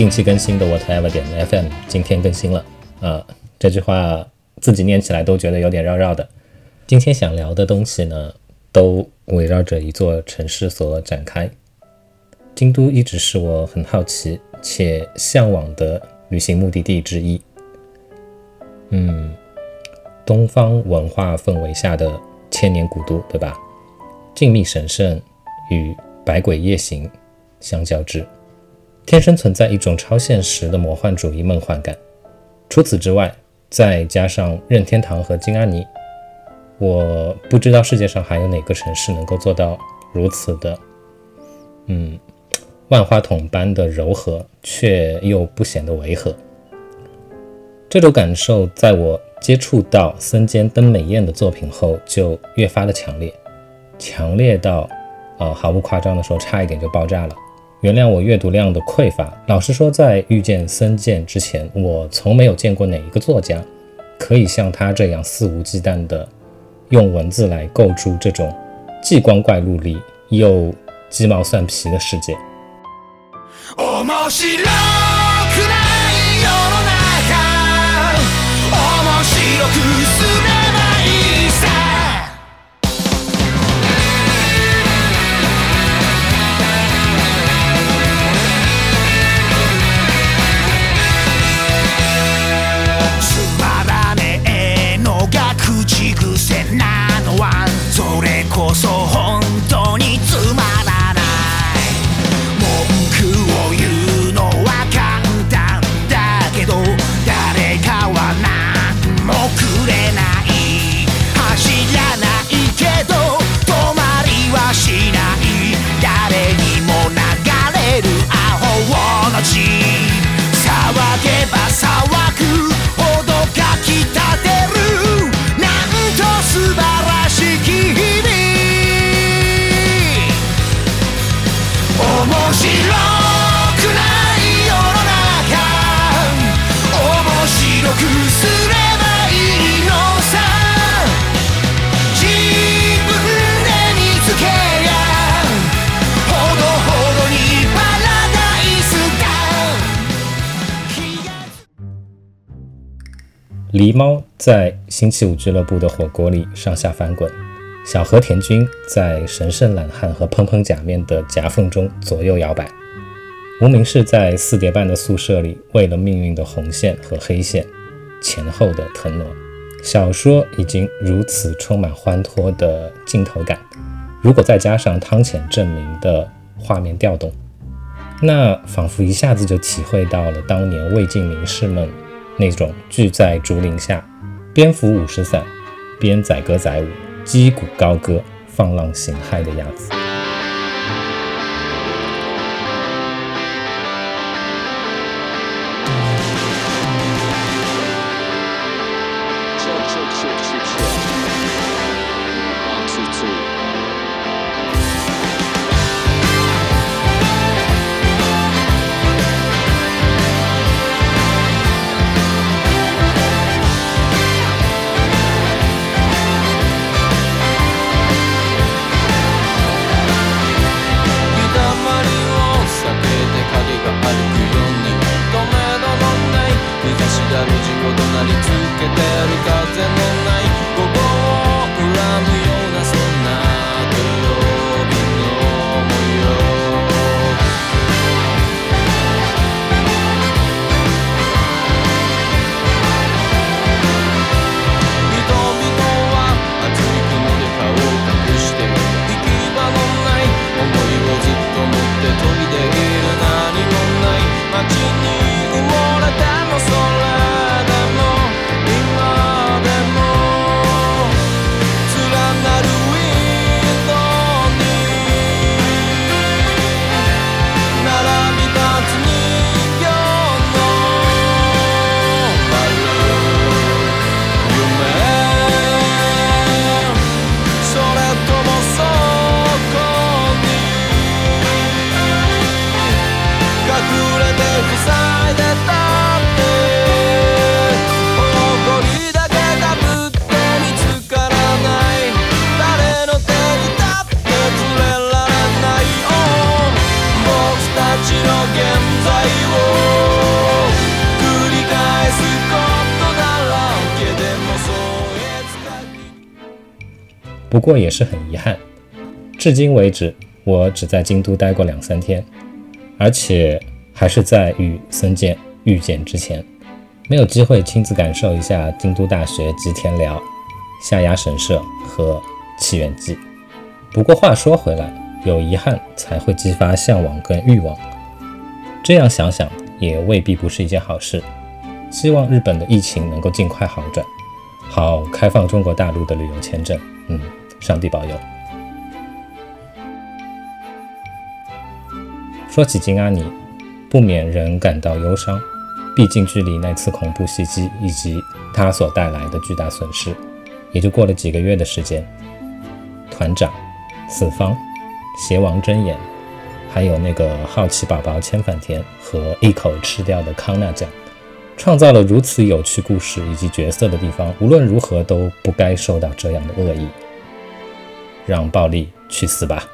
不定期更新的 whatever 点 FM 今天更新了啊！这句话自己念起来都觉得有点绕绕的。今天想聊的东西呢，都围绕着一座城市所展开。京都一直是我很好奇且向往的旅行目的地之一。嗯，东方文化氛围下的千年古都，对吧？静谧神圣与百鬼夜行相交织。天生存在一种超现实的魔幻主义梦幻感。除此之外，再加上任天堂和金阿尼，我不知道世界上还有哪个城市能够做到如此的，嗯，万花筒般的柔和，却又不显得违和。这种感受在我接触到森间登美彦的作品后，就越发的强烈，强烈到，啊，毫不夸张的说，差一点就爆炸了。原谅我阅读量的匮乏。老实说，在遇见森健之前，我从没有见过哪一个作家可以像他这样肆无忌惮地用文字来构筑这种既光怪陆离又鸡毛蒜皮的世界。じ騒げば騒ぐほどかきたてる。なんと素晴らしき日々。面白くない世の中。面白くする狸猫在星期五俱乐部的火锅里上下翻滚，小和田君在神圣懒汉和砰砰假面的夹缝中左右摇摆，无名氏在四叠半的宿舍里为了命运的红线和黑线前后的腾挪。小说已经如此充满欢脱的镜头感，如果再加上汤浅证明的画面调动，那仿佛一下子就体会到了当年魏晋名士们。那种聚在竹林下，边扶五十伞，边载歌载舞，击鼓高歌，放浪形骸的样子。不过也是很遗憾，至今为止，我只在京都待过两三天，而且还是在与孙健遇见之前，没有机会亲自感受一下京都大学吉田寮、下鸭神社和祈远记。不过话说回来，有遗憾才会激发向往跟欲望，这样想想也未必不是一件好事。希望日本的疫情能够尽快好转，好开放中国大陆的旅游签证。嗯，上帝保佑。说起金阿尼，不免人感到忧伤，毕竟距离那次恐怖袭击以及它所带来的巨大损失，也就过了几个月的时间。团长、四方、邪王真言，还有那个好奇宝宝千反田和一口吃掉的康纳酱，创造了如此有趣故事以及角色的地方，无论如何都不该受到这样的恶意。让暴力去死吧！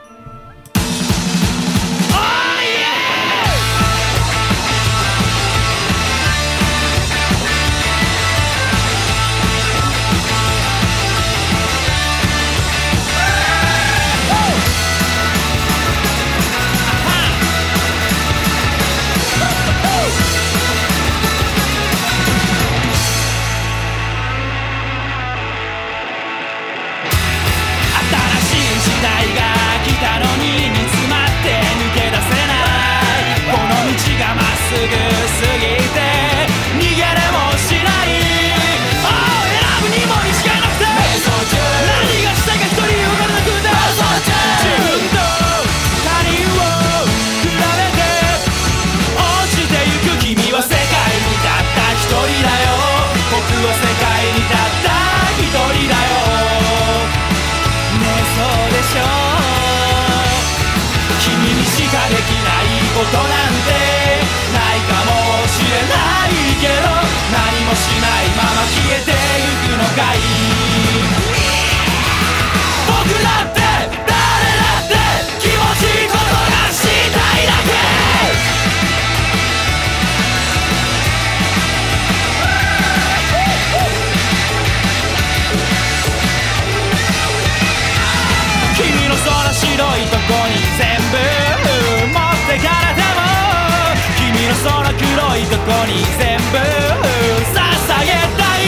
に全部捧げたい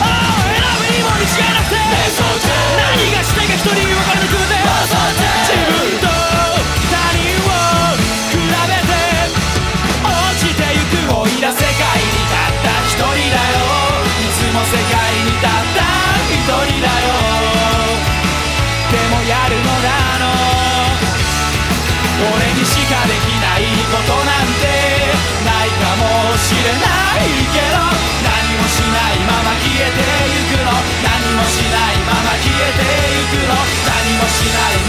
ああ選ぶにも道がなくて何がしたいか一人分からなくて自分と他人を比べて落ちてゆくおいら世界にたった一人だよ。いつも世界にたった一人だよ。でもやるのだの俺にしかできないことしないまま消えていくの。何もしない